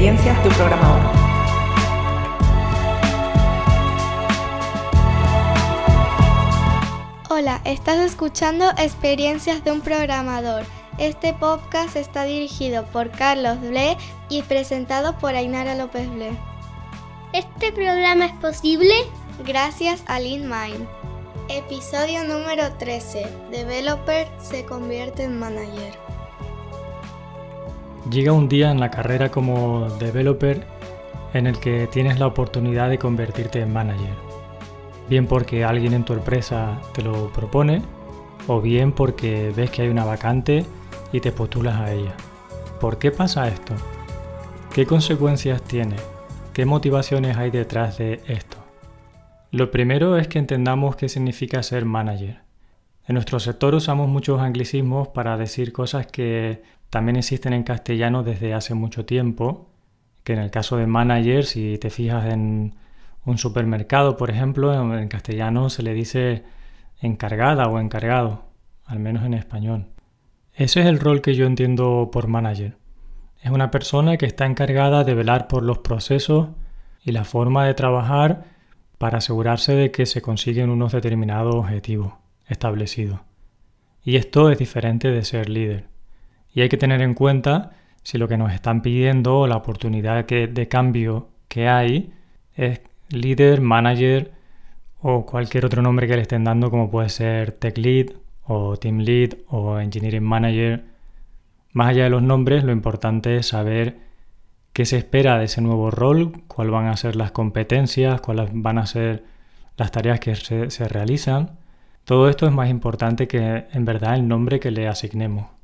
Experiencias de un programador. Hola, estás escuchando Experiencias de un programador. Este podcast está dirigido por Carlos Ble y presentado por Ainara López Ble. ¿Este programa es posible? Gracias a LeanMind. Episodio número 13. Developer se convierte en manager. Llega un día en la carrera como developer en el que tienes la oportunidad de convertirte en manager. Bien porque alguien en tu empresa te lo propone o bien porque ves que hay una vacante y te postulas a ella. ¿Por qué pasa esto? ¿Qué consecuencias tiene? ¿Qué motivaciones hay detrás de esto? Lo primero es que entendamos qué significa ser manager. En nuestro sector usamos muchos anglicismos para decir cosas que también existen en castellano desde hace mucho tiempo, que en el caso de manager, si te fijas en un supermercado, por ejemplo, en castellano se le dice encargada o encargado, al menos en español. Ese es el rol que yo entiendo por manager. Es una persona que está encargada de velar por los procesos y la forma de trabajar para asegurarse de que se consiguen unos determinados objetivos establecidos. Y esto es diferente de ser líder. Y hay que tener en cuenta si lo que nos están pidiendo o la oportunidad de cambio que hay es líder, manager o cualquier otro nombre que le estén dando como puede ser tech lead o team lead o engineering manager. Más allá de los nombres, lo importante es saber qué se espera de ese nuevo rol, cuáles van a ser las competencias, cuáles van a ser las tareas que se realizan. Todo esto es más importante que en verdad el nombre que le asignemos.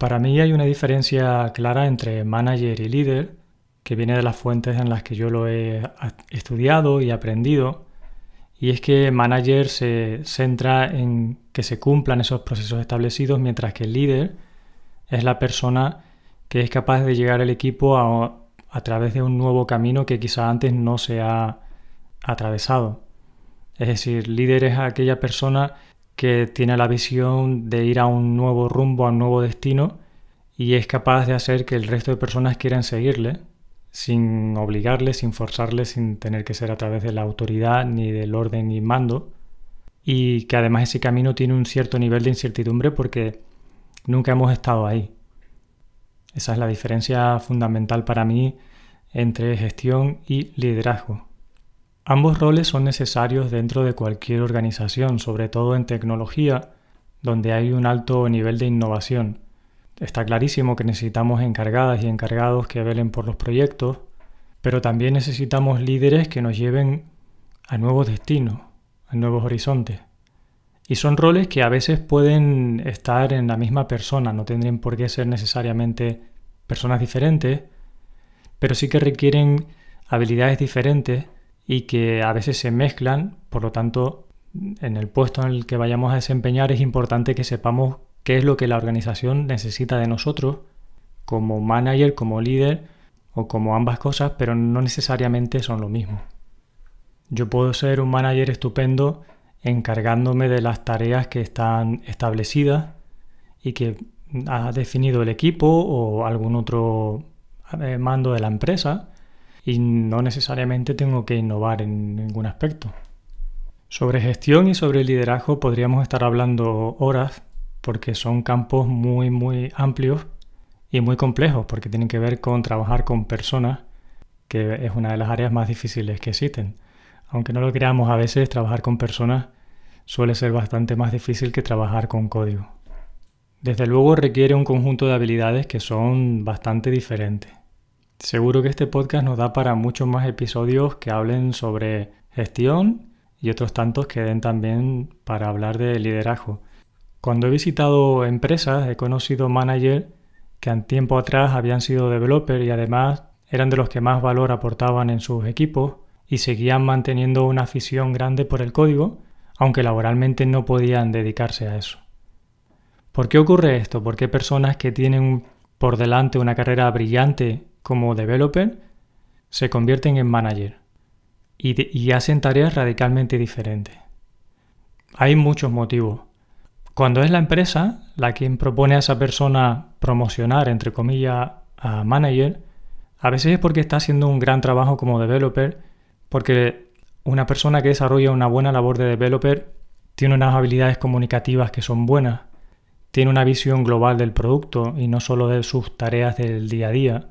Para mí hay una diferencia clara entre manager y líder, que viene de las fuentes en las que yo lo he estudiado y aprendido, y es que manager se centra en que se cumplan esos procesos establecidos, mientras que el líder es la persona que es capaz de llegar al equipo a, a través de un nuevo camino que quizá antes no se ha atravesado. Es decir, líder es aquella persona que tiene la visión de ir a un nuevo rumbo, a un nuevo destino y es capaz de hacer que el resto de personas quieran seguirle sin obligarle, sin forzarle, sin tener que ser a través de la autoridad ni del orden y mando y que además ese camino tiene un cierto nivel de incertidumbre porque nunca hemos estado ahí. Esa es la diferencia fundamental para mí entre gestión y liderazgo. Ambos roles son necesarios dentro de cualquier organización, sobre todo en tecnología, donde hay un alto nivel de innovación. Está clarísimo que necesitamos encargadas y encargados que velen por los proyectos, pero también necesitamos líderes que nos lleven a nuevos destinos, a nuevos horizontes. Y son roles que a veces pueden estar en la misma persona, no tendrían por qué ser necesariamente personas diferentes, pero sí que requieren habilidades diferentes y que a veces se mezclan, por lo tanto, en el puesto en el que vayamos a desempeñar es importante que sepamos qué es lo que la organización necesita de nosotros como manager, como líder o como ambas cosas, pero no necesariamente son lo mismo. Yo puedo ser un manager estupendo encargándome de las tareas que están establecidas y que ha definido el equipo o algún otro eh, mando de la empresa y no necesariamente tengo que innovar en ningún aspecto. Sobre gestión y sobre liderazgo podríamos estar hablando horas porque son campos muy muy amplios y muy complejos porque tienen que ver con trabajar con personas que es una de las áreas más difíciles que existen. Aunque no lo creamos a veces, trabajar con personas suele ser bastante más difícil que trabajar con código. Desde luego requiere un conjunto de habilidades que son bastante diferentes. Seguro que este podcast nos da para muchos más episodios que hablen sobre gestión y otros tantos que den también para hablar de liderazgo. Cuando he visitado empresas he conocido managers que en tiempo atrás habían sido developers y además eran de los que más valor aportaban en sus equipos y seguían manteniendo una afición grande por el código, aunque laboralmente no podían dedicarse a eso. ¿Por qué ocurre esto? ¿Por qué personas que tienen por delante una carrera brillante como developer se convierten en manager y, hacen tareas radicalmente diferentes. Hay muchos motivos. Cuando es la empresa la quien propone a esa persona promocionar, entre comillas, a manager, A veces es porque está haciendo un gran trabajo como developer, porque una persona que desarrolla una buena labor de developer tiene unas habilidades comunicativas que son buenas, tiene una visión global del producto y no solo de sus tareas del día a día,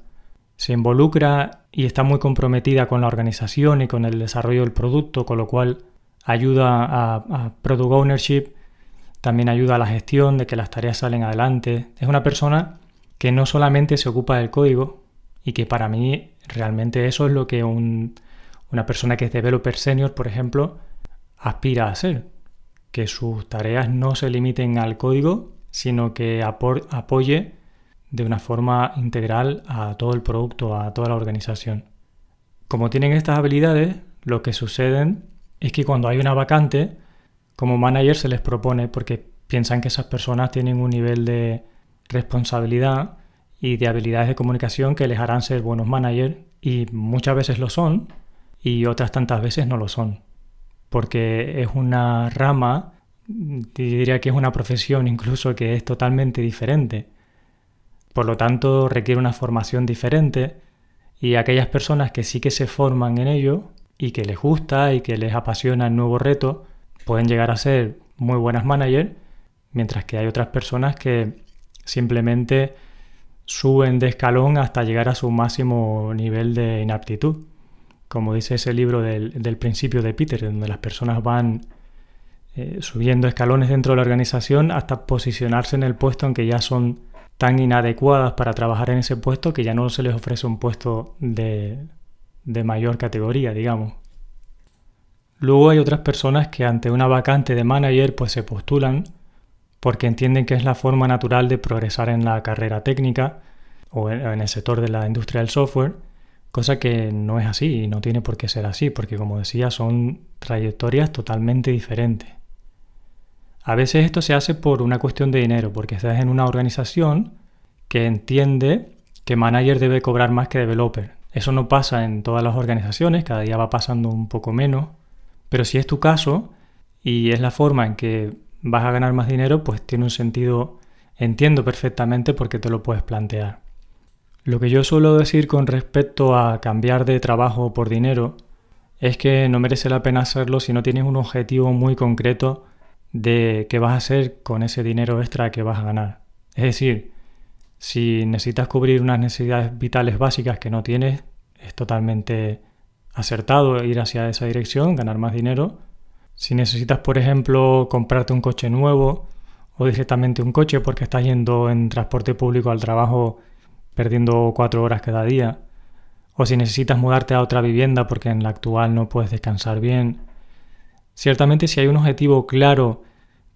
se involucra y está muy comprometida con la organización y con el desarrollo del producto, con lo cual ayuda a, product ownership, también ayuda a la gestión de que las tareas salen adelante. Es una persona que no solamente se ocupa del código y que para mí realmente eso es lo que una persona que es developer senior, por ejemplo, aspira a ser. Que sus tareas no se limiten al código, sino que apoye de una forma integral a todo el producto, a toda la organización. Como tienen estas habilidades, lo que sucede es que cuando hay una vacante, como manager se les propone porque piensan que esas personas tienen un nivel de responsabilidad y de habilidades de comunicación que les harán ser buenos managers y muchas veces lo son y otras tantas veces no lo son. Porque es una rama, diría que es una profesión incluso que es totalmente diferente. Por lo tanto, requiere una formación diferente y aquellas personas que sí que se forman en ello y que les gusta y que les apasiona el nuevo reto, pueden llegar a ser muy buenas managers, mientras que hay otras personas que simplemente suben de escalón hasta llegar a su máximo nivel de inaptitud. Como dice ese libro del, principio de Peter, donde las personas van eh, subiendo escalones dentro de la organización hasta posicionarse en el puesto en que ya son tan inadecuadas para trabajar en ese puesto que ya no se les ofrece un puesto de, de mayor categoría, digamos. Luego hay otras personas que ante una vacante de manager pues se postulan porque entienden que es la forma natural de progresar en la carrera técnica o en el sector de la industria del software, cosa que no es así y no tiene por qué ser así, porque como decía son trayectorias totalmente diferentes. A veces esto se hace por una cuestión de dinero, porque estás en una organización que entiende que manager debe cobrar más que developer. Eso no pasa en todas las organizaciones, cada día va pasando un poco menos, pero si es tu caso y es la forma en que vas a ganar más dinero, pues tiene un sentido, entiendo perfectamente por qué te lo puedes plantear. Lo que yo suelo decir con respecto a cambiar de trabajo por dinero es que no merece la pena hacerlo si no tienes un objetivo muy concreto de qué vas a hacer con ese dinero extra que vas a ganar. Es decir, si necesitas cubrir unas necesidades vitales básicas que no tienes, es totalmente acertado ir hacia esa dirección, ganar más dinero. Si necesitas, por ejemplo, comprarte un coche nuevo o directamente un coche porque estás yendo en transporte público al trabajo perdiendo cuatro horas cada día, o si necesitas mudarte a otra vivienda porque en la actual no puedes descansar bien. Ciertamente si hay un objetivo claro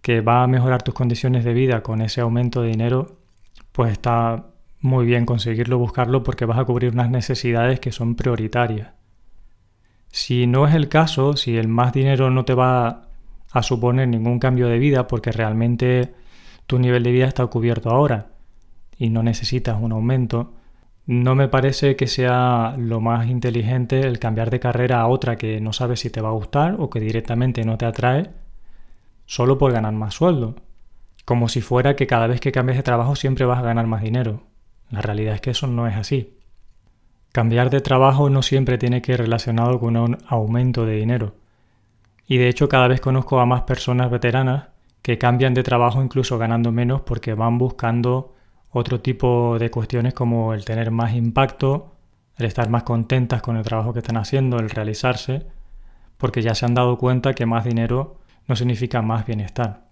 que va a mejorar tus condiciones de vida con ese aumento de dinero, pues está muy bien conseguirlo, buscarlo porque vas a cubrir unas necesidades que son prioritarias. Si no es el caso, si el más dinero no te va a suponer ningún cambio de vida porque realmente tu nivel de vida está cubierto ahora y no necesitas un aumento, no me parece que sea lo más inteligente el cambiar de carrera a otra que no sabes si te va a gustar o que directamente no te atrae solo por ganar más sueldo. Como si fuera que cada vez que cambies de trabajo siempre vas a ganar más dinero. La realidad es que eso no es así. Cambiar de trabajo no siempre tiene que ir relacionado con un aumento de dinero. Y de hecho cada vez conozco a más personas veteranas que cambian de trabajo incluso ganando menos porque van buscando otro tipo de cuestiones como el tener más impacto, el estar más contentas con el trabajo que están haciendo, el realizarse, porque ya se han dado cuenta que más dinero no significa más bienestar.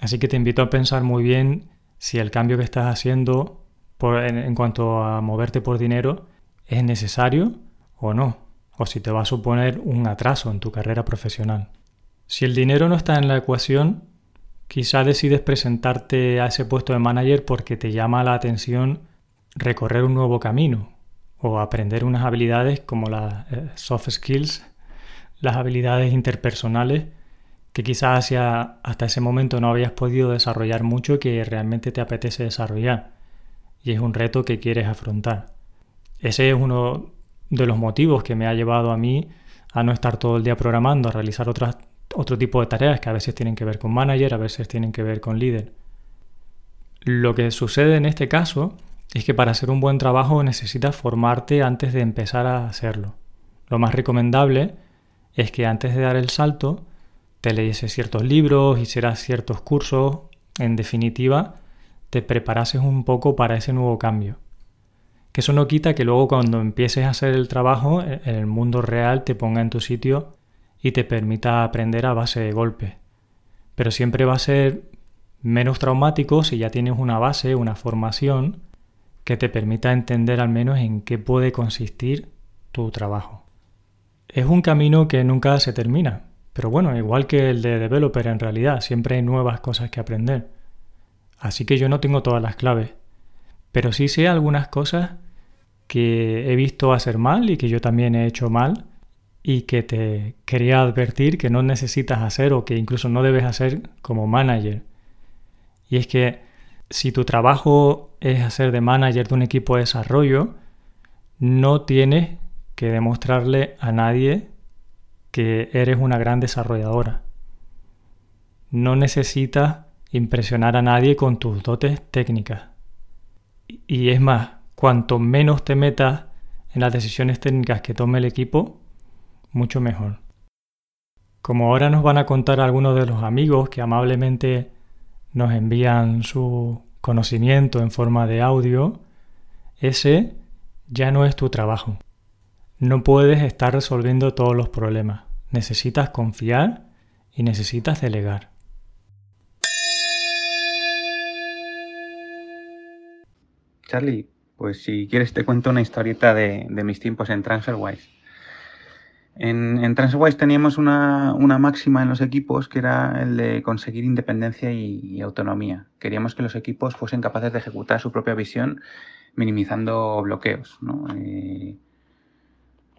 Así que te invito a pensar muy bien si el cambio que estás haciendo en cuanto a moverte por dinero es necesario o no, o si te va a suponer un atraso en tu carrera profesional. Si el dinero no está en la ecuación, quizá decides presentarte a ese puesto de manager porque te llama la atención recorrer un nuevo camino o aprender unas habilidades como las eh, soft skills, las habilidades interpersonales que quizás hasta ese momento no habías podido desarrollar mucho y que realmente te apetece desarrollar. Y es un reto que quieres afrontar. Ese es uno de los motivos que me ha llevado a mí a no estar todo el día programando, a realizar otras, otro tipo de tareas que a veces tienen que ver con manager, a veces tienen que ver con líder. Lo que sucede en este caso es que para hacer un buen trabajo necesitas formarte antes de empezar a hacerlo. Lo más recomendable es que antes de dar el salto te leyes ciertos libros, hicieras ciertos cursos, en definitiva, te preparases un poco para ese nuevo cambio. Que eso no quita que luego cuando empieces a hacer el trabajo en el mundo real te ponga en tu sitio y te permita aprender a base de golpes. Pero siempre va a ser menos traumático si ya tienes una base, una formación que te permita entender al menos en qué puede consistir tu trabajo. Es un camino que nunca se termina, pero bueno, igual que el de developer en realidad, siempre hay nuevas cosas que aprender. Así que yo no tengo todas las claves, pero sí sé algunas cosas que he visto hacer mal y que yo también he hecho mal y que te quería advertir que no necesitas hacer o que incluso no debes hacer como manager. Y es que si tu trabajo es hacer de manager de un equipo de desarrollo, no tienes que demostrarle a nadie que eres una gran desarrolladora. No necesitas impresionar a nadie con tus dotes técnicas. Y es más, cuanto menos te metas en las decisiones técnicas que tome el equipo, mucho mejor. Como ahora nos van a contar algunos de los amigos que amablemente nos envían su conocimiento en forma de audio, ese ya no es tu trabajo. No puedes estar resolviendo todos los problemas. Necesitas confiar y necesitas delegar. Charlie, pues si quieres te cuento una historieta de, mis tiempos en TransferWise. En, en TransferWise teníamos una, máxima en los equipos que era el de conseguir independencia y, autonomía. Queríamos que los equipos fuesen capaces de ejecutar su propia visión minimizando bloqueos. Eh,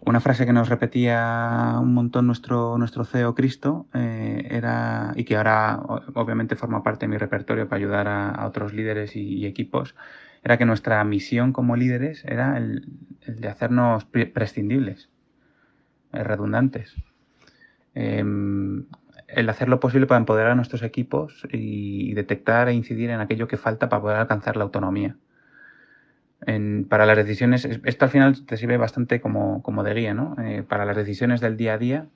una frase que nos repetía un montón nuestro, CEO Cristo eh, era, y que ahora obviamente forma parte de mi repertorio para ayudar a, otros líderes y equipos, era que nuestra misión como líderes era el, de hacernos prescindibles, redundantes. Em, el hacer lo posible para empoderar a nuestros equipos y detectar e incidir en aquello que falta para poder alcanzar la autonomía. para las decisiones, esto al final te sirve bastante como, de guía, ¿no? Eh, para las decisiones del día a día,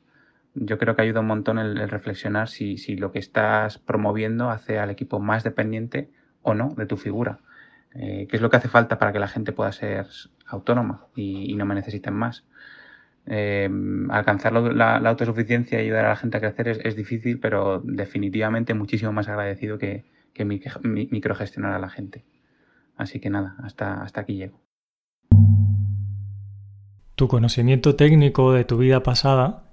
yo creo que ayuda un montón el, reflexionar si, si, lo que estás promoviendo hace al equipo más dependiente o no de tu figura. Eh, qué es lo que hace falta para que la gente pueda ser autónoma y, no me necesiten más. Eh, alcanzar la, autosuficiencia y ayudar a la gente a crecer es, difícil, pero definitivamente muchísimo más agradecido que, microgestionar a la gente. Así que nada, hasta, hasta aquí llego. Tu conocimiento técnico de tu vida pasada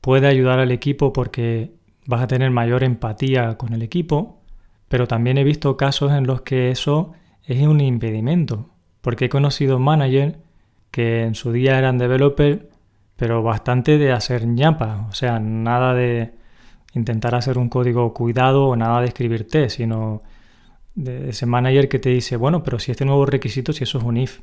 puede ayudar al equipo porque vas a tener mayor empatía con el equipo, pero también he visto casos en los que eso es un impedimento, porque he conocido managers que en su día eran developers, pero bastante de hacer ñapa, o sea, nada de intentar hacer un código cuidado o nada de escribir test, sino de ese manager que te dice, bueno, pero si este nuevo requisito, si eso es un if.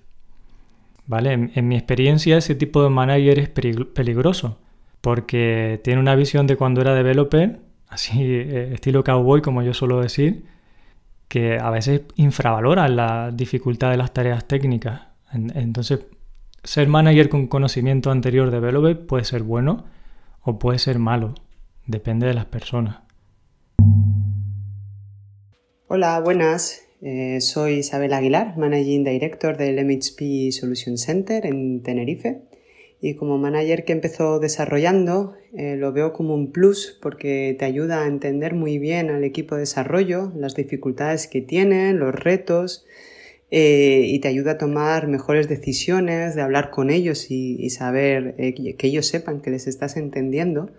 ¿Vale? En, mi experiencia, ese tipo de manager es peligroso, porque tiene una visión de cuando era developer, así eh, estilo cowboy, como yo suelo decir, que a veces infravaloran la dificultad de las tareas técnicas. Entonces, ser manager con conocimiento anterior de developer puede ser bueno o puede ser malo, depende de las personas. Hola, buenas. Eh, soy Isabel Aguilar, Managing Director del MHP Solution Center en Tenerife y como manager que empezó desarrollando eh, lo veo como un plus porque te ayuda a entender muy bien al equipo de desarrollo, las dificultades que tienen, los retos eh, y te ayuda a tomar mejores decisiones, de hablar con ellos y, saber eh, que ellos sepan que les estás entendiendo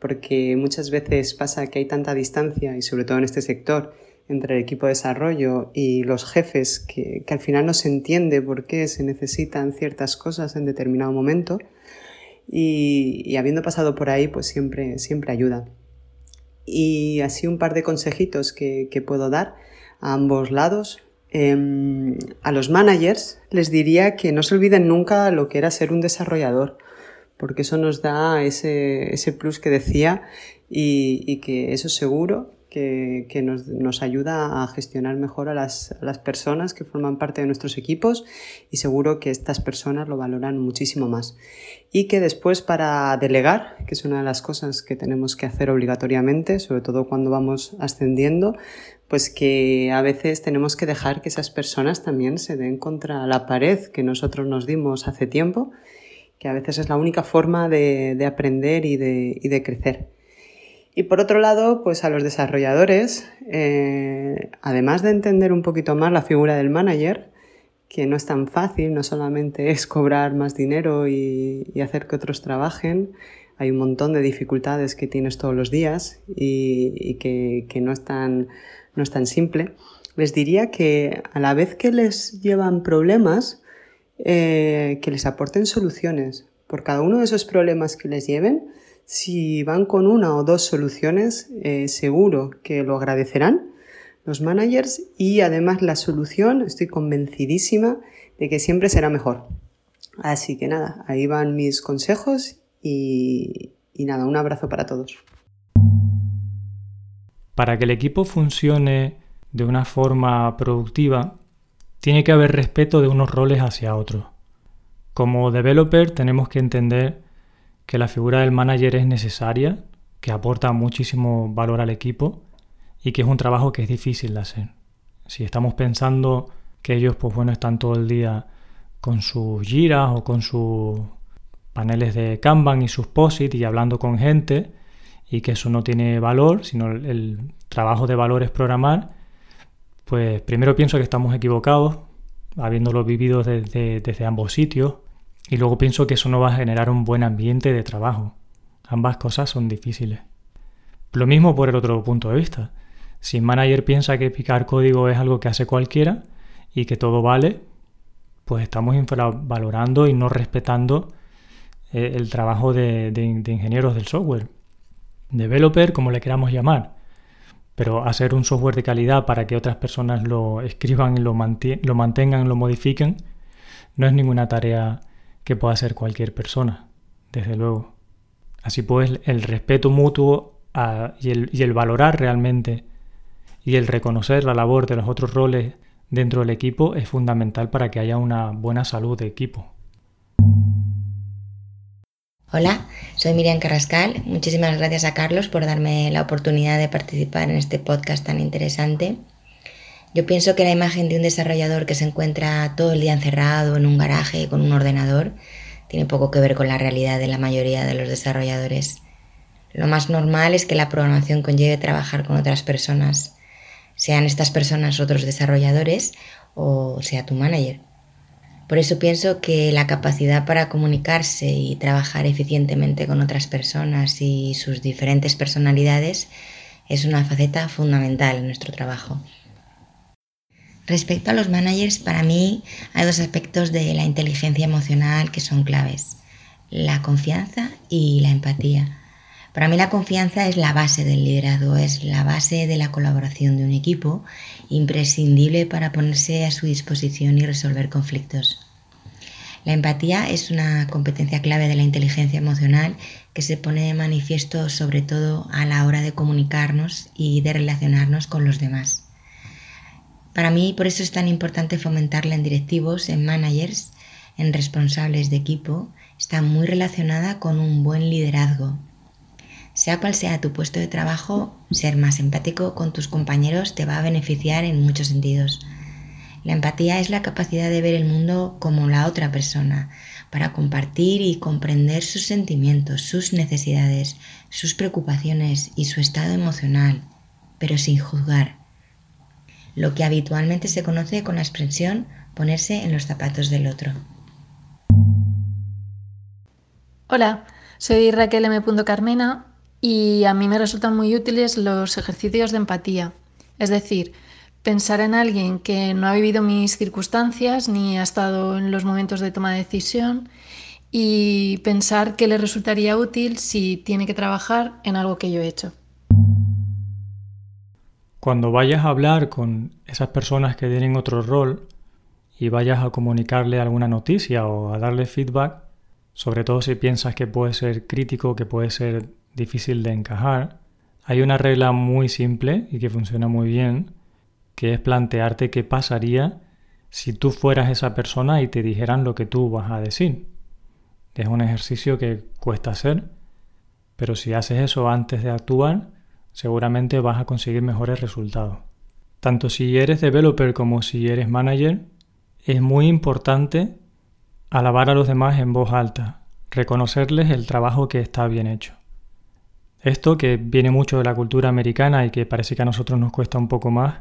porque muchas veces pasa que hay tanta distancia y sobre todo en este sector entre el equipo de desarrollo y los jefes que, al final no se entiende por qué se necesitan ciertas cosas en determinado momento y, habiendo pasado por ahí pues siempre, siempre ayuda. Y así un par de consejitos que, puedo dar a ambos lados. Em, a los managers les diría que no se olviden nunca lo que era ser un desarrollador, porque eso nos da ese, plus que decía y, y que eso seguro que, nos, ayuda a gestionar mejor a las, personas que forman parte de nuestros equipos y seguro que estas personas lo valoran muchísimo más. Y que después para delegar, que es una de las cosas que tenemos que hacer obligatoriamente, sobre todo cuando vamos ascendiendo, pues que a veces tenemos que dejar que esas personas también se den contra la pared que nosotros nos dimos hace tiempo, que a veces es la única forma de, aprender y de crecer. Y por otro lado, pues a los desarrolladores, eh, además de entender un poquito más la figura del manager, que no es tan fácil, no solamente es cobrar más dinero y, hacer que otros trabajen, hay un montón de dificultades que tienes todos los días y, que, no, es tan, no es tan simple. Les diría que a la vez que les llevan problemas, eh, que les aporten soluciones. Por cada uno de esos problemas que les lleven, si van con una o dos soluciones, eh, seguro que lo agradecerán los managers y además la solución, estoy convencidísima de que siempre será mejor. Así que nada, ahí van mis consejos y, y nada, un abrazo para todos. Para que el equipo funcione de una forma productiva, tiene que haber respeto de unos roles hacia otros. Como developer tenemos que entender que la figura del manager es necesaria, que aporta muchísimo valor al equipo y que es un trabajo que es difícil de hacer. Si estamos pensando que ellos, pues bueno, están todo el día con sus giras o con sus paneles de Kanban y sus POSIT y hablando con gente y que eso no tiene valor, sino el, trabajo de valor es programar, pues primero pienso que estamos equivocados, habiéndolo vivido desde ambos sitios, y luego pienso que eso no va a generar un buen ambiente de trabajo. Ambas cosas son difíciles. Lo mismo por el otro punto de vista. Si el manager piensa que picar código es algo que hace cualquiera y que todo vale, pues estamos infravalorando y no respetando eh, el trabajo de, ingenieros del software. Developer, como le queramos llamar. Pero hacer un software de calidad para que otras personas lo escriban, lo, lo mantengan, lo modifiquen, no es ninguna tarea que pueda hacer cualquier persona, desde luego. Así pues, el respeto mutuo y, el, y el valorar realmente y el reconocer la labor de los otros roles dentro del equipo es fundamental para que haya una buena salud de equipo. Hola, soy Miriam Carrascal. Muchísimas gracias a Carlos por darme la oportunidad de participar en este podcast tan interesante. Yo pienso que la imagen de un desarrollador que se encuentra todo el día encerrado en un garaje con un ordenador tiene poco que ver con la realidad de la mayoría de los desarrolladores. Lo más normal es que la programación conlleve trabajar con otras personas, sean estas personas otros desarrolladores o sea tu manager. Por eso pienso que la capacidad para comunicarse y trabajar eficientemente con otras personas y sus diferentes personalidades es una faceta fundamental en nuestro trabajo. Respecto a los managers, para mí hay dos aspectos de la inteligencia emocional que son claves, la confianza y la empatía. Para mí la confianza es la base del liderazgo, es la base de la colaboración de un equipo, imprescindible para ponerse a su disposición y resolver conflictos. La empatía es una competencia clave de la inteligencia emocional que se pone de manifiesto sobre todo a la hora de comunicarnos y de relacionarnos con los demás. Para mí, por eso es tan importante fomentarla en directivos, en managers, en responsables de equipo. Está muy relacionada con un buen liderazgo. Sea cual sea tu puesto de trabajo, ser más empático con tus compañeros te va a beneficiar en muchos sentidos. La empatía es la capacidad de ver el mundo como la otra persona, para compartir y comprender sus sentimientos, sus necesidades, sus preocupaciones y su estado emocional, pero sin juzgar lo que habitualmente se conoce con la expresión ponerse en los zapatos del otro. Hola, soy Raquel M. Carmena y a mí me resultan muy útiles los ejercicios de empatía, es decir, pensar en alguien que no ha vivido mis circunstancias ni ha estado en los momentos de toma de decisión y pensar que le resultaría útil si tiene que trabajar en algo que yo he hecho. Cuando vayas a hablar con esas personas que tienen otro rol y vayas a comunicarle alguna noticia o a darle feedback, sobre todo si piensas que puede ser crítico, que puede ser difícil de encajar, Hay una regla muy simple y que funciona muy bien, que es plantearte qué pasaría si tú fueras esa persona y te dijeran lo que tú vas a decir. Es un ejercicio que cuesta hacer, pero si haces eso antes de actuar, seguramente vas a conseguir mejores resultados. Tanto si eres developer como si eres manager, es muy importante alabar a los demás en voz alta, reconocerles el trabajo que está bien hecho. Esto, que viene mucho de la cultura americana y que parece que a nosotros nos cuesta un poco más,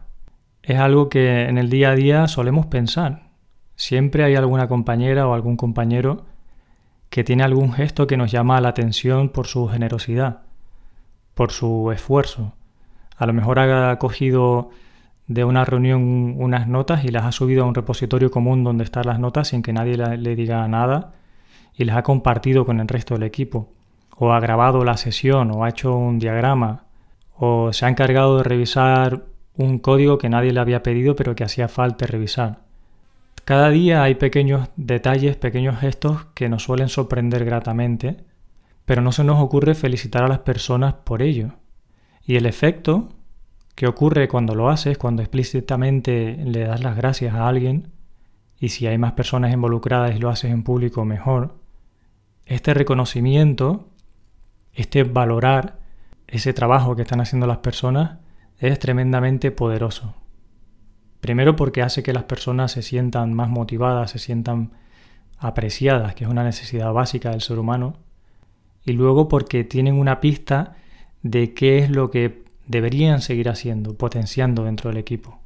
es algo que en el día a día solemos pensar. Siempre hay alguna compañera o algún compañero que tiene algún gesto que nos llama la atención por su generosidad, por su esfuerzo. A lo mejor ha cogido de una reunión unas notas y las ha subido a un repositorio común donde están las notas sin que nadie le diga nada y las ha compartido con el resto del equipo. O ha grabado la sesión o ha hecho un diagrama o se ha encargado de revisar un código que nadie le había pedido pero que hacía falta revisar. Cada día hay pequeños detalles, pequeños gestos que nos suelen sorprender gratamente, pero no se nos ocurre felicitar a las personas por ello. Y el efecto que ocurre cuando lo haces, cuando explícitamente le das las gracias a alguien, y si hay más personas involucradas y lo haces en público mejor, este reconocimiento, este valorar ese trabajo que están haciendo las personas es tremendamente poderoso. Primero porque hace que las personas se sientan más motivadas, se sientan apreciadas, que es una necesidad básica del ser humano. Y luego porque tienen una pista de qué es lo que deberían seguir haciendo, potenciando dentro del equipo.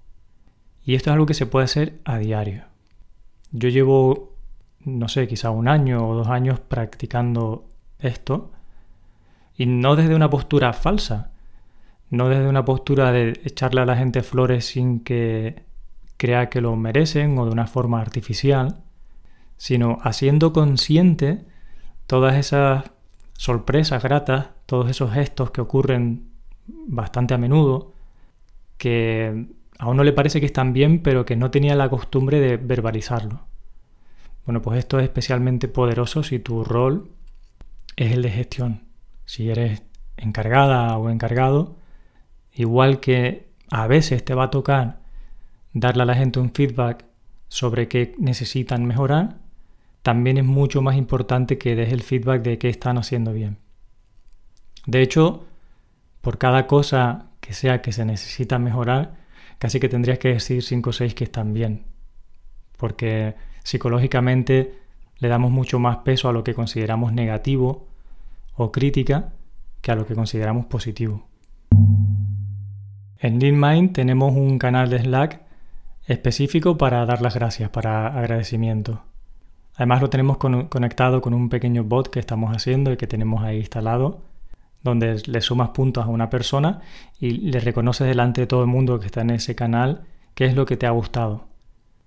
Y esto es algo que se puede hacer a diario. Yo llevo, no sé, quizá un año o dos años practicando esto y no desde una postura falsa, no desde una postura de echarle a la gente flores sin que crea que lo merecen o de una forma artificial, sino haciendo consciente todas esas sorpresas gratas, todos esos gestos que ocurren bastante a menudo, que a uno le parece que están bien, pero que no tenía la costumbre de verbalizarlo. Bueno, pues esto es especialmente poderoso si tu rol es el de gestión. Si eres encargada o encargado, Igual que a veces te va a tocar darle a la gente un feedback sobre qué necesitan mejorar, también es mucho más importante que des el feedback de qué están haciendo bien. De hecho, por cada cosa que sea que se necesita mejorar, casi que tendrías que decir 5 o 6 que están bien. Porque psicológicamente le damos mucho más peso a lo que consideramos negativo o crítica que a lo que consideramos positivo. En DealMind tenemos un canal de Slack específico para dar las gracias, para agradecimiento. Además lo tenemos conectado con un pequeño bot que estamos haciendo y que tenemos ahí instalado, donde le sumas puntos a una persona y le reconoces delante de todo el mundo que está en ese canal qué es lo que te ha gustado.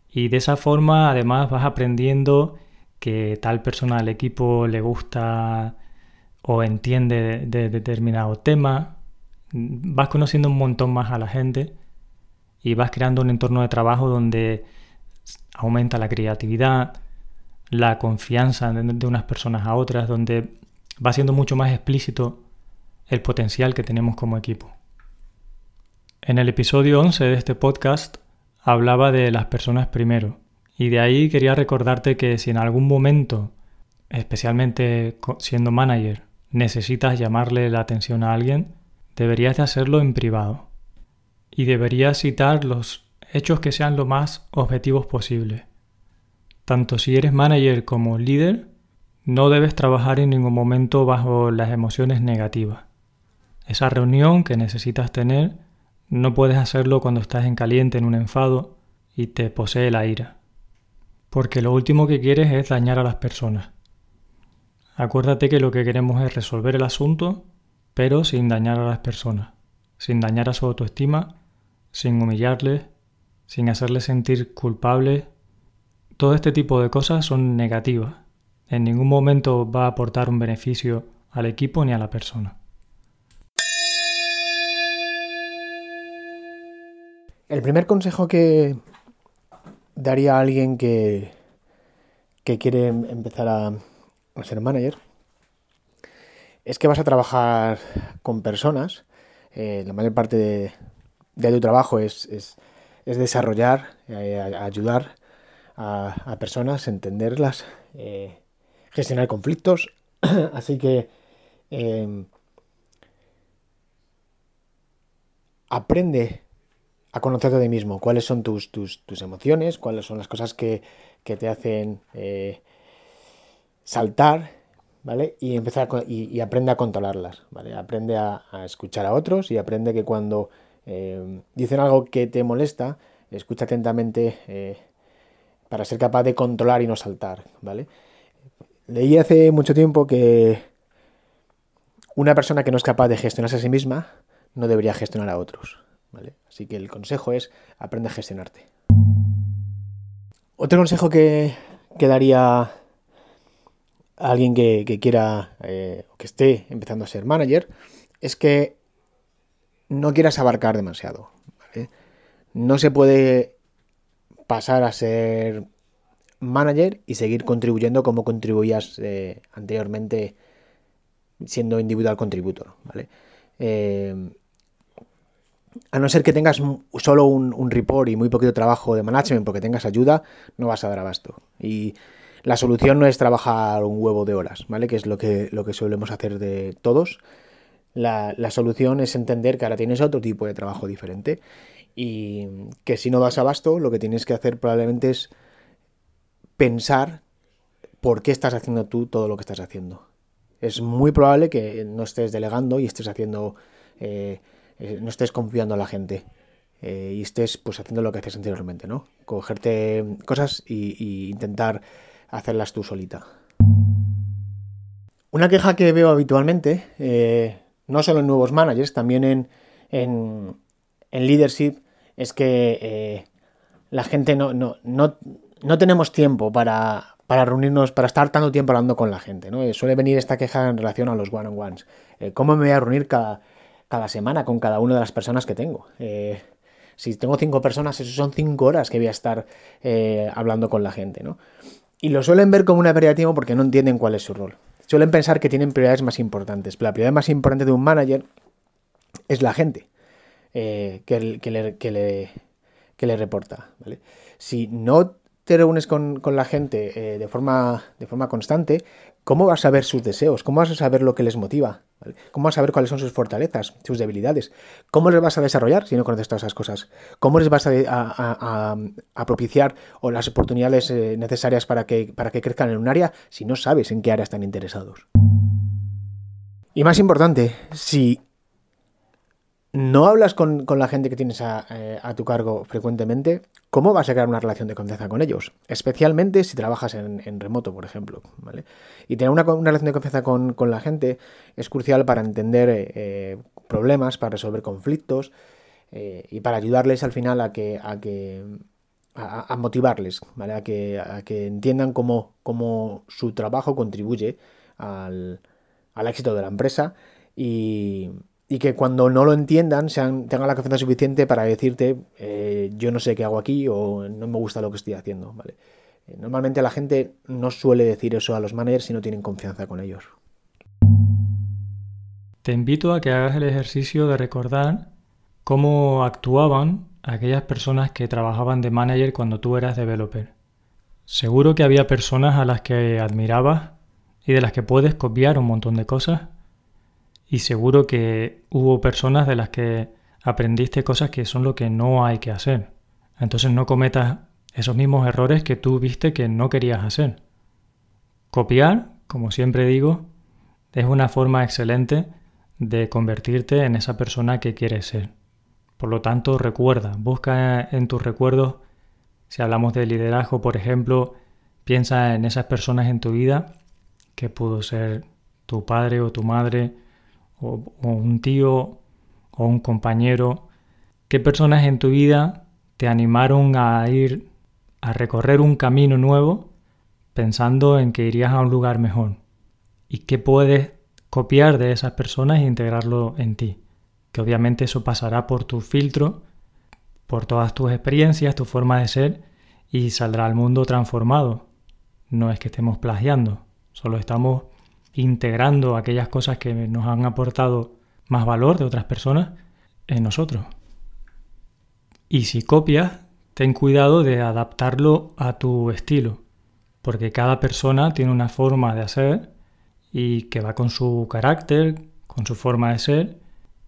Y de esa forma además vas aprendiendo que tal persona del equipo le gusta o entiende de determinado tema vas conociendo un montón más a la gente y vas creando un entorno de trabajo donde aumenta la creatividad, la confianza de unas personas a otras, donde va siendo mucho más explícito el potencial que tenemos como equipo. En el episodio 11 de este podcast hablaba de las personas primero y de ahí quería recordarte que si en algún momento, especialmente siendo manager, necesitas llamarle la atención a alguien, deberías de hacerlo en privado. Y deberías citar los hechos que sean lo más objetivos posible. Tanto si eres manager como líder, no debes trabajar en ningún momento bajo las emociones negativas. Esa reunión que necesitas tener, no puedes hacerlo cuando estás en caliente, en un enfado, y te posee la ira. Porque lo último que quieres es dañar a las personas. Acuérdate que lo que queremos es resolver el asunto pero sin dañar a las personas, sin dañar a su autoestima, sin humillarles, sin hacerles sentir culpables. Todo este tipo de cosas son negativas. En ningún momento va a aportar un beneficio al equipo ni a la persona. El primer consejo que daría a alguien que, que quiere empezar a, ser manager es que vas a trabajar con personas eh, la mayor parte de, tu trabajo es, es, desarrollar, eh, ayudar a, personas, entenderlas, eh, gestionar conflictos. Así que em, aprende a conocerte a ti mismo, cuáles son tus, tus, emociones, cuáles son las cosas que, te hacen saltar ¿vale? Y empezar y, aprende a controlarlas, ¿vale? Aprende a, escuchar a otros y aprende que cuando eh, dicen algo que te molesta, escucha atentamente eh, para ser capaz de controlar y no saltar, ¿vale? Leí hace mucho tiempo que una persona que no es capaz de gestionarse a sí misma no debería gestionar a otros, ¿vale? Así que el consejo es aprende a gestionarte. Otro consejo que, daría alguien que, quiera eh, que esté empezando a ser manager es que no quieras abarcar demasiado. No se puede pasar a ser manager y seguir contribuyendo como contribuías eh, anteriormente siendo individual contributor. ¿vale? Eh, a no ser que tengas solo un, un, report y muy poquito trabajo de management porque tengas ayuda, no vas a dar abasto. Y la solución no es trabajar un huevo de horas, ¿vale? Que es lo que, lo que solemos hacer de todos. La, solución es entender que ahora tienes otro tipo de trabajo diferente y que si no das abasto, lo que tienes que hacer probablemente es pensar por qué estás haciendo tú todo lo que estás haciendo. Es muy probable que no estés delegando y estés haciendo, eh, eh, no estés confiando a la gente. Eh, y estés pues haciendo lo que haces anteriormente, ¿no? Cogerte cosas y intentar hacerlas tú solita. Una queja que veo habitualmente, no solo en nuevos managers, también en, en, leadership, es que eh, la gente no, no, no, tenemos tiempo para, para, reunirnos, para estar tanto tiempo hablando con la gente. ¿no? Eh, suele venir esta queja en relación a los one-on-ones. ¿Cómo me voy a reunir cada, cada, semana con cada una de las personas que tengo? si tengo cinco personas, eso son cinco horas que voy a estar hablando con la gente. ¿no? Y lo suelen ver como de tiempo porque no entienden cuál es su rol. Suelen pensar que tienen prioridades más importantes. La prioridad más importante de un manager es la gente eh, que, le, reporta. Si no te reúnes con, la gente eh, de, forma, constante, ¿cómo vas a ver sus deseos? ¿Cómo vas a saber lo que les motiva? ¿Cómo vas a ver cuáles son sus fortalezas, sus debilidades? ¿Cómo les vas a desarrollar si no conoces todas esas cosas? ¿Cómo les vas a, propiciar o las oportunidades eh, necesarias para que, para que crezcan en un área si no sabes en qué área están interesados? Y más importante, si no hablas con, la gente que tienes eh, a, tu cargo frecuentemente, ¿cómo vas a crear una relación de confianza con ellos? Especialmente si trabajas en, remoto, por ejemplo. ¿vale? Y tener una, relación de confianza con, la gente es crucial para entender eh, problemas, para resolver conflictos eh, y para ayudarles al final a que, a que a, motivarles, ¿vale? a, que, a que entiendan cómo, cómo su trabajo contribuye al, al éxito de la empresa y y que cuando no lo entiendan tengan la confianza suficiente para decirte eh, yo no sé qué hago aquí o no me gusta lo que estoy haciendo. ¿vale? Eh, normalmente la gente no suele decir eso a los managers si no tienen confianza con ellos. Te invito a que hagas el ejercicio de recordar cómo actuaban aquellas personas que trabajaban de manager cuando tú eras developer. Seguro que había personas a las que admirabas y de las que puedes copiar un montón de cosas y seguro que hubo personas de las que aprendiste cosas que son lo que no hay que hacer. Entonces no cometas esos mismos errores que tú viste que no querías hacer. Copiar, como siempre digo, es una forma excelente de convertirte en esa persona que quieres ser. Por lo tanto, recuerda, busca en tus recuerdos, si hablamos de liderazgo, por ejemplo, piensa en esas personas en tu vida, que pudo ser tu padre o tu madre, o, un tío o un compañero? ¿Qué personas en tu vida te animaron a ir a recorrer un camino nuevo pensando en que irías a un lugar mejor? ¿Y qué puedes copiar de esas personas e integrarlo en ti? Que obviamente eso pasará por tu filtro, por todas tus experiencias, tu forma de ser y saldrá al mundo transformado. No es que estemos plagiando, solo estamos integrando aquellas cosas que nos han aportado más valor de otras personas en nosotros. Y si copias, ten cuidado de adaptarlo a tu estilo, porque cada persona tiene una forma de hacer y que va con su carácter, con su forma de ser,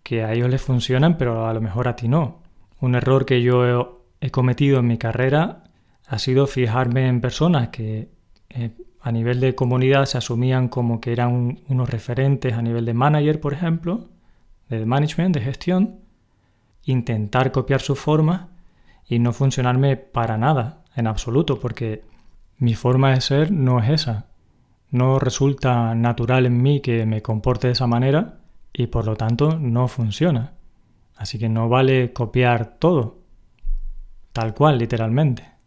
que a ellos les funcionan, pero a lo mejor a ti no. Un error que yo he, cometido en mi carrera ha sido fijarme en personas que eh, a nivel de comunidad se asumían como que eran unos referentes a nivel de manager, por ejemplo, de management, de gestión, intentar copiar su forma y no funcionarme para nada, en absoluto, porque mi forma de ser no es esa. No resulta natural en mí que me comporte de esa manera y por lo tanto no funciona. Así que no vale copiar todo, tal cual, literalmente.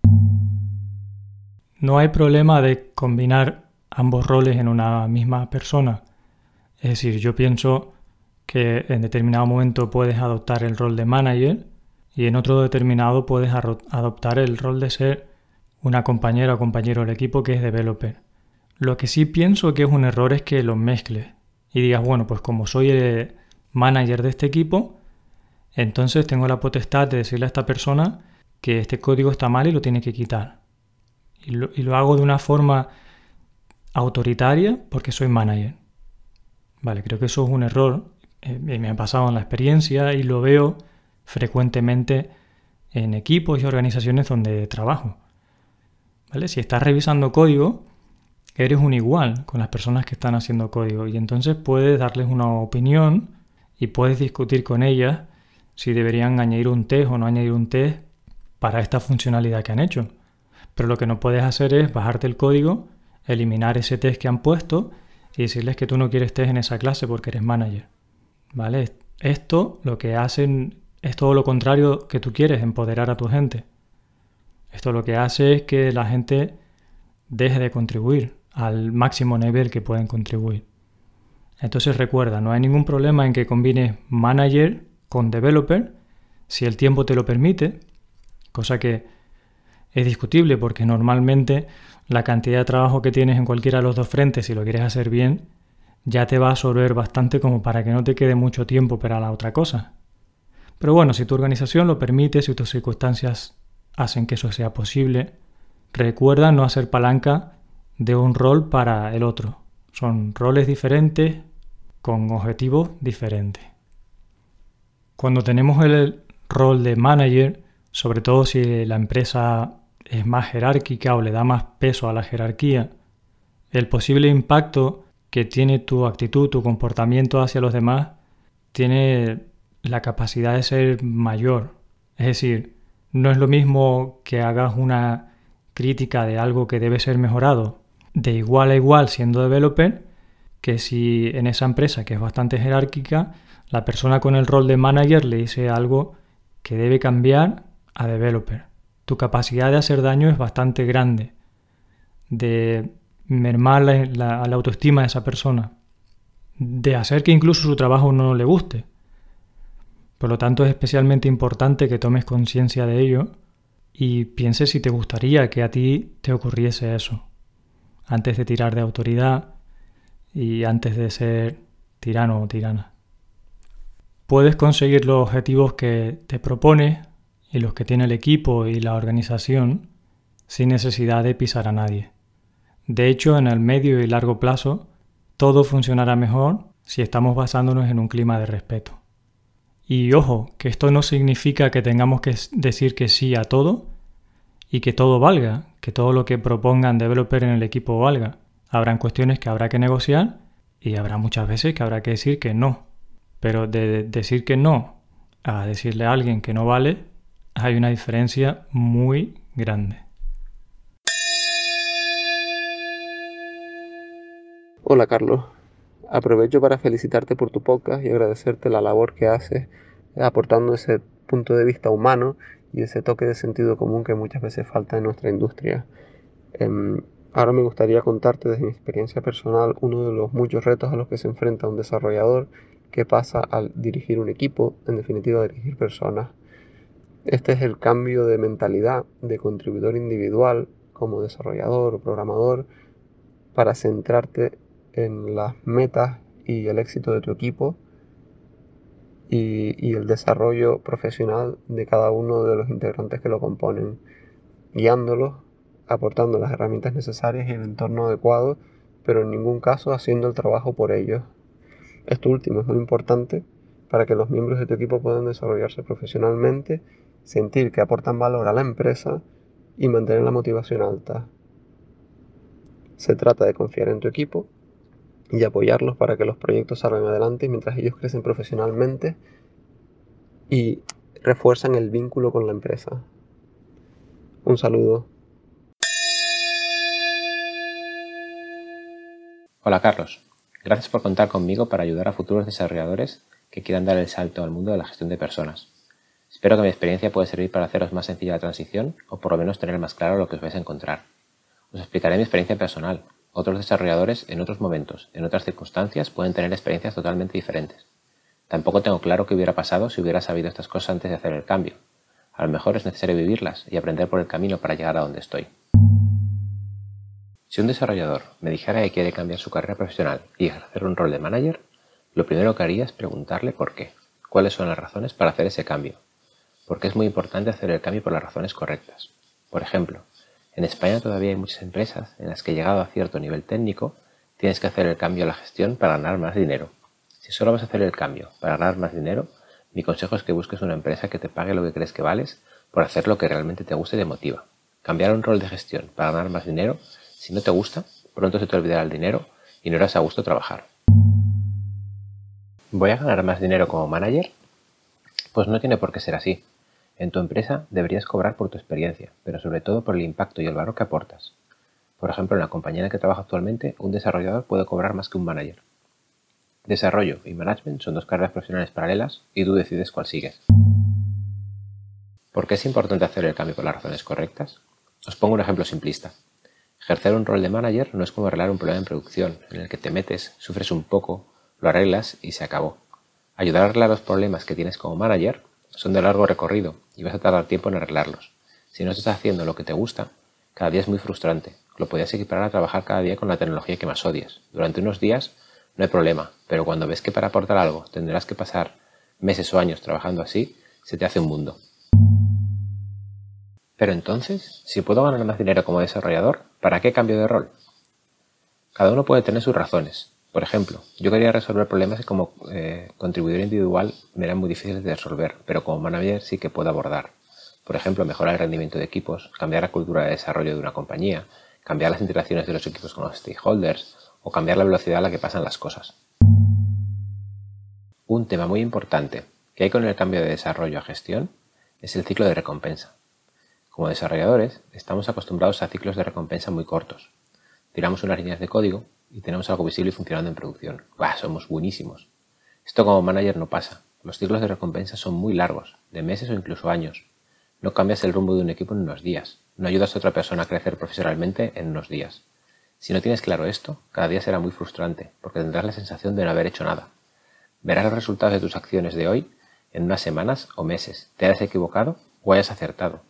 No hay problema de combinar ambos roles en una misma persona. Es decir, yo pienso que en determinado momento puedes adoptar el rol de manager y en otro determinado puedes adoptar el rol de ser una compañera o compañero del equipo que es developer. Lo que sí pienso que es un error es que los mezcles y digas, bueno, pues como soy el manager de este equipo, entonces tengo la potestad de decirle a esta persona que este código está mal y lo tiene que quitar y lo, hago de una forma autoritaria porque soy manager. Vale, creo que eso es un error. Eh, me ha pasado en la experiencia y lo veo frecuentemente en equipos y organizaciones donde trabajo. ¿Vale? Si estás revisando código, eres un igual con las personas que están haciendo código y entonces puedes darles una opinión y puedes discutir con ellas si deberían añadir un test o no añadir un test para esta funcionalidad que han hecho. Pero lo que no puedes hacer es bajarte el código, eliminar ese test que han puesto y decirles que tú no quieres test en esa clase porque eres manager. ¿Vale? Esto lo que hacen es todo lo contrario que tú quieres, empoderar a tu gente. Esto lo que hace es que la gente deje de contribuir al máximo nivel que pueden contribuir. Entonces recuerda, no hay ningún problema en que combines manager con developer si el tiempo te lo permite, cosa que es discutible porque normalmente la cantidad de trabajo que tienes en cualquiera de los dos frentes, si lo quieres hacer bien, ya te va a absorber bastante como para que no te quede mucho tiempo para la otra cosa. Pero bueno, si tu organización lo permite, si tus circunstancias hacen que eso sea posible, recuerda no hacer palanca de un rol para el otro. Son roles diferentes con objetivos diferentes. Cuando tenemos el rol de manager, sobre todo si la empresa es más jerárquica o le da más peso a la jerarquía, el posible impacto que tiene tu actitud, tu comportamiento hacia los demás, tiene la capacidad de ser mayor. Es decir, no es lo mismo que hagas una crítica de algo que debe ser mejorado de igual a igual siendo developer, que si en esa empresa que es bastante jerárquica, la persona con el rol de manager le dice algo que debe cambiar a developer tu capacidad de hacer daño es bastante grande, de mermar la, autoestima de esa persona, de hacer que incluso su trabajo no le guste. Por lo tanto, es especialmente importante que tomes conciencia de ello y pienses si te gustaría que a ti te ocurriese eso, antes de tirar de autoridad y antes de ser tirano o tirana. Puedes conseguir los objetivos que te propones y los que tiene el equipo y la organización sin necesidad de pisar a nadie. De hecho, en el medio y largo plazo, todo funcionará mejor si estamos basándonos en un clima de respeto. Y ojo, que esto no significa que tengamos que decir que sí a todo y que todo valga, que todo lo que propongan developer en el equipo valga. Habrán cuestiones que habrá que negociar y habrá muchas veces que habrá que decir que no. Pero de decir que no a decirle a alguien que no vale, hay una diferencia muy grande. Hola Carlos, aprovecho para felicitarte por tu podcast y agradecerte la labor que haces aportando ese punto de vista humano y ese toque de sentido común que muchas veces falta en nuestra industria. Em, ahora me gustaría contarte desde mi experiencia personal uno de los muchos retos a los que se enfrenta un desarrollador que pasa al dirigir un equipo, en definitiva dirigir personas. Este es el cambio de mentalidad de contribuidor individual como desarrollador o programador para centrarte en las metas y el éxito de tu equipo y, el desarrollo profesional de cada uno de los integrantes que lo componen, guiándolos, aportando las herramientas necesarias y el entorno adecuado, pero en ningún caso haciendo el trabajo por ellos. Esto último es muy importante para que los miembros de tu equipo puedan desarrollarse profesionalmente, sentir que aportan valor a la empresa y mantener la motivación alta. Se trata de confiar en tu equipo y apoyarlos para que los proyectos salgan adelante mientras ellos crecen profesionalmente y refuerzan el vínculo con la empresa. Un saludo. Hola Carlos, gracias por contar conmigo para ayudar a futuros desarrolladores que quieran dar el salto al mundo de la gestión de personas. Espero que mi experiencia pueda servir para haceros más sencilla la transición o por lo menos tener más claro lo que os vais a encontrar. Os explicaré mi experiencia personal, otros desarrolladores, en otros momentos, en otras circunstancias, pueden tener experiencias totalmente diferentes. Tampoco tengo claro qué hubiera pasado si hubiera sabido estas cosas antes de hacer el cambio. A lo mejor es necesario vivirlas y aprender por el camino para llegar a donde estoy. Si un desarrollador me dijera que quiere cambiar su carrera profesional y ejercer un rol de manager, lo primero que haría es preguntarle por qué. ¿Cuáles son las razones para hacer ese cambio? Porque es muy importante hacer el cambio por las razones correctas. Por ejemplo, en España todavía hay muchas empresas en las que llegado a cierto nivel técnico tienes que hacer el cambio a la gestión para ganar más dinero. Si solo vas a hacer el cambio para ganar más dinero, mi consejo es que busques una empresa que te pague lo que crees que vales por hacer lo que realmente te guste y te motiva. Cambiar un rol de gestión para ganar más dinero, si no te gusta, pronto se te olvidará el dinero y no harás a gusto trabajar. ¿Voy a ganar más dinero como manager? Pues no tiene por qué ser así. En tu empresa deberías cobrar por tu experiencia, pero sobre todo por el impacto y el valor que aportas. Por ejemplo, en la compañía en la que trabajo actualmente, un desarrollador puede cobrar más que un manager. Desarrollo y management son dos carreras profesionales paralelas y tú decides cuál sigues. ¿Por qué es importante hacer el cambio por las razones correctas? Os pongo un ejemplo simplista. Ejercer un rol de manager no es como arreglar un problema en producción, en el que te metes, sufres un poco, lo arreglas y se acabó. Ayudar a los problemas que tienes como manager son de largo recorrido y vas a tardar tiempo en arreglarlos. Si no estás haciendo lo que te gusta, cada día es muy frustrante. Lo podrías equiparar a trabajar cada día con la tecnología que más odias. Durante unos días no hay problema, pero cuando ves que para aportar algo tendrás que pasar meses o años trabajando así, se te hace un mundo. Pero entonces, si puedo ganar más dinero como desarrollador, ¿para qué cambio de rol? Cada uno puede tener sus razones, por ejemplo, yo quería resolver problemas que como eh, contribuidor individual me eran muy difíciles de resolver, pero como manager sí que puedo abordar. Por ejemplo, mejorar el rendimiento de equipos, cambiar la cultura de desarrollo de una compañía, cambiar las interacciones de los equipos con los stakeholders o cambiar la velocidad a la que pasan las cosas. Un tema muy importante que hay con el cambio de desarrollo a gestión es el ciclo de recompensa. Como desarrolladores, estamos acostumbrados a ciclos de recompensa muy cortos. Tiramos unas líneas de código y tenemos algo visible y funcionando en producción. ¡Bah! Somos buenísimos. Esto como manager no pasa. Los ciclos de recompensa son muy largos, de meses o incluso años. No cambias el rumbo de un equipo en unos días. No ayudas a otra persona a crecer profesionalmente en unos días. Si no tienes claro esto, cada día será muy frustrante, porque tendrás la sensación de no haber hecho nada. Verás los resultados de tus acciones de hoy en unas semanas o meses. Te hayas equivocado o hayas acertado.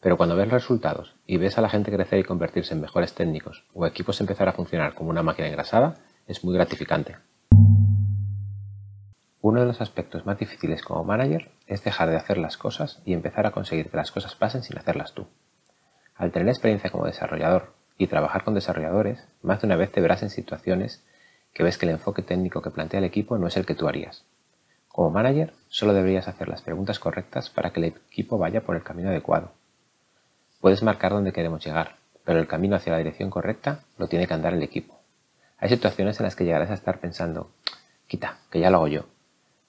Pero cuando ves resultados y ves a la gente crecer y convertirse en mejores técnicos o equipos empezar a funcionar como una máquina engrasada, es muy gratificante. Uno de los aspectos más difíciles como manager es dejar de hacer las cosas y empezar a conseguir que las cosas pasen sin hacerlas tú. Al tener experiencia como desarrollador y trabajar con desarrolladores, más de una vez te verás en situaciones que ves que el enfoque técnico que plantea el equipo no es el que tú harías. Como manager, solo deberías hacer las preguntas correctas para que el equipo vaya por el camino adecuado Puedes marcar dónde queremos llegar, pero el camino hacia la dirección correcta lo tiene que andar el equipo. Hay situaciones en las que llegarás a estar pensando, quita, que ya lo hago yo.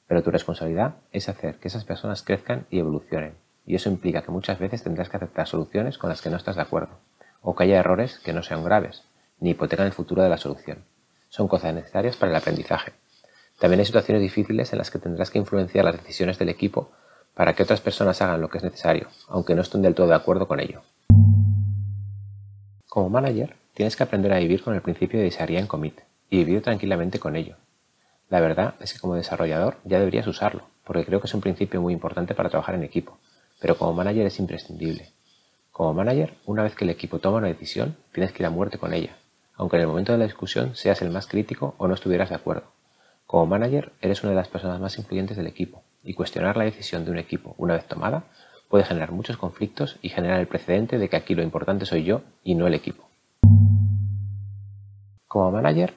Pero tu responsabilidad es hacer que esas personas crezcan y evolucionen. Y eso implica que muchas veces tendrás que aceptar soluciones con las que no estás de acuerdo, o que haya errores que no sean graves, ni hipotecan el futuro de la solución. Son cosas necesarias para el aprendizaje. También hay situaciones difíciles en las que tendrás que influenciar las decisiones del equipo para que otras personas hagan lo que es necesario, aunque no estén del todo de acuerdo con ello. Como manager, tienes que aprender a vivir con el principio de disaría en commit y vivir tranquilamente con ello. La verdad es que como desarrollador ya deberías usarlo, porque creo que es un principio muy importante para trabajar en equipo, pero como manager es imprescindible. Como manager, una vez que el equipo toma una decisión, tienes que ir a muerte con ella, aunque en el momento de la discusión seas el más crítico o no estuvieras de acuerdo. Como manager, eres una de las personas más influyentes del equipo, y cuestionar la decisión de un equipo una vez tomada puede generar muchos conflictos y generar el precedente de que aquí lo importante soy yo y no el equipo. Como manager,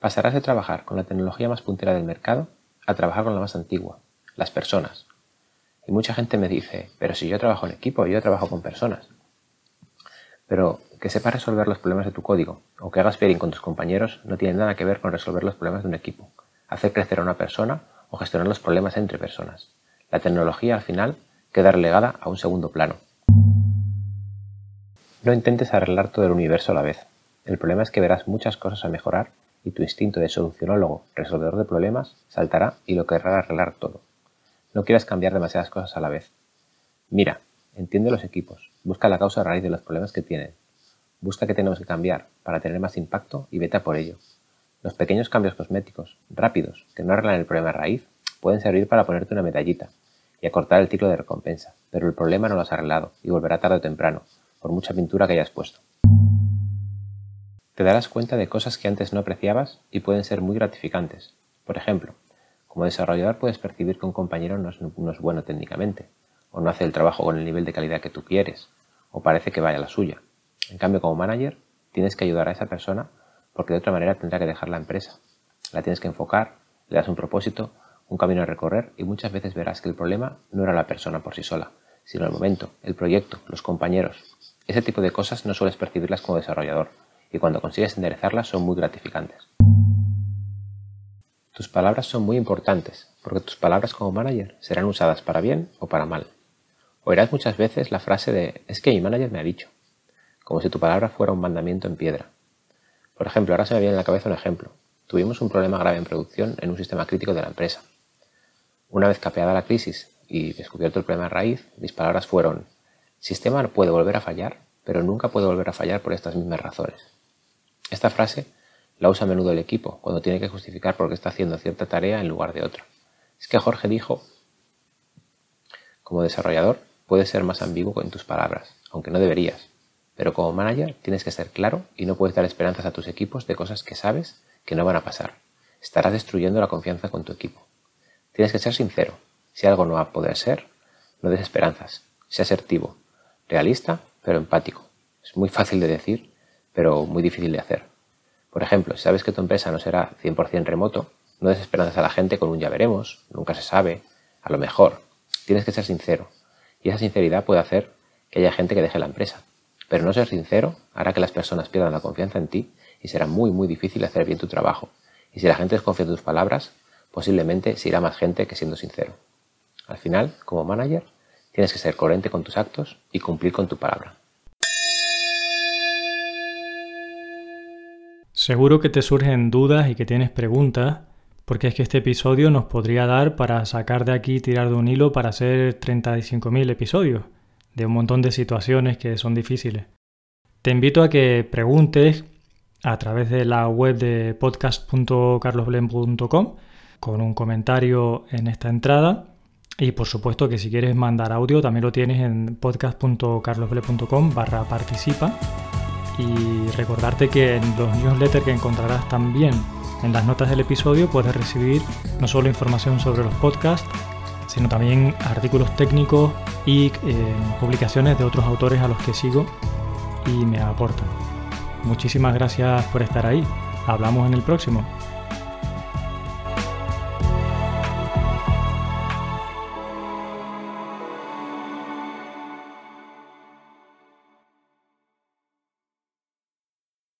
pasarás de trabajar con la tecnología más puntera del mercado a trabajar con la más antigua, las personas. Y mucha gente me dice, pero si yo trabajo en equipo, yo trabajo con personas. Pero que sepas resolver los problemas de tu código o que hagas pairing con tus compañeros no tiene nada que ver con resolver los problemas de un equipo, hacer crecer a una persona o gestionar los problemas entre personas. La tecnología al final queda relegada a un segundo plano. No intentes arreglar todo el universo a la vez. El problema es que verás muchas cosas a mejorar y tu instinto de solucionólogo, resolvedor de problemas, saltará y lo querrá arreglar todo. No quieras cambiar demasiadas cosas a la vez. Mira, entiende los equipos, busca la causa raíz de los problemas que tienen, busca qué tenemos que cambiar para tener más impacto y vete a por ello. Los pequeños cambios cosméticos, rápidos, que no arreglan el problema raíz, pueden servir para ponerte una medallita y acortar el ciclo de recompensa, pero el problema no lo has arreglado y volverá tarde o temprano, por mucha pintura que hayas puesto. Te darás cuenta de cosas que antes no apreciabas y pueden ser muy gratificantes. Por ejemplo, como desarrollador puedes percibir que un compañero no es, bueno técnicamente, o no hace el trabajo con el nivel de calidad que tú quieres, o parece que vaya la suya. En cambio, como manager, tienes que ayudar a esa persona porque de otra manera tendrá que dejar la empresa. La tienes que enfocar, le das un propósito, un camino a recorrer y muchas veces verás que el problema no era la persona por sí sola, sino el momento, el proyecto, los compañeros. Ese tipo de cosas no sueles percibirlas como desarrollador, y cuando consigues enderezarlas son muy gratificantes. Tus palabras son muy importantes, porque tus palabras como manager serán usadas para bien o para mal. Oirás muchas veces la frase de es que mi manager me ha dicho, como si tu palabra fuera un mandamiento en piedra. Por ejemplo, ahora se me viene en la cabeza un ejemplo. Tuvimos un problema grave en producción en un sistema crítico de la empresa. Una vez capeada la crisis y descubierto el problema de raíz, mis palabras fueron, sistema puede volver a fallar, pero nunca puede volver a fallar por estas mismas razones. Esta frase la usa a menudo el equipo cuando tiene que justificar por qué está haciendo cierta tarea en lugar de otra. Es que Jorge dijo, como desarrollador, puedes ser más ambiguo en tus palabras, aunque no deberías. Pero como manager tienes que ser claro y no puedes dar esperanzas a tus equipos de cosas que sabes que no van a pasar. Estarás destruyendo la confianza con tu equipo. Tienes que ser sincero. Si algo no va a poder ser, no des esperanzas. Sé asertivo, realista, pero empático. Es muy fácil de decir, pero muy difícil de hacer. Por ejemplo, si sabes que tu empresa no será 100% remoto, no des esperanzas a la gente con un ya veremos, nunca se sabe, a lo mejor. Tienes que ser sincero. Y esa sinceridad puede hacer que haya gente que deje la empresa. Pero no ser sincero hará que las personas pierdan la confianza en ti y será muy muy difícil hacer bien tu trabajo. Y si la gente desconfía de tus palabras, posiblemente se irá más gente que siendo sincero. Al final, como manager, tienes que ser coherente con tus actos y cumplir con tu palabra. Seguro que te surgen dudas y que tienes preguntas, porque es que este episodio nos podría dar para sacar de aquí tirar de un hilo para hacer 35.000 episodios, de un montón de situaciones que son difíciles. Te invito a que preguntes a través de la web de podcast.carlosblen.com con un comentario en esta entrada. Y por supuesto que si quieres mandar audio también lo tienes en podcast.carlosble.com barra participa. Y recordarte que en los newsletters que encontrarás también en las notas del episodio puedes recibir no solo información sobre los podcasts, sino también artículos técnicos y eh, publicaciones de otros autores a los que sigo y me aportan. Muchísimas gracias por estar ahí. Hablamos en el próximo.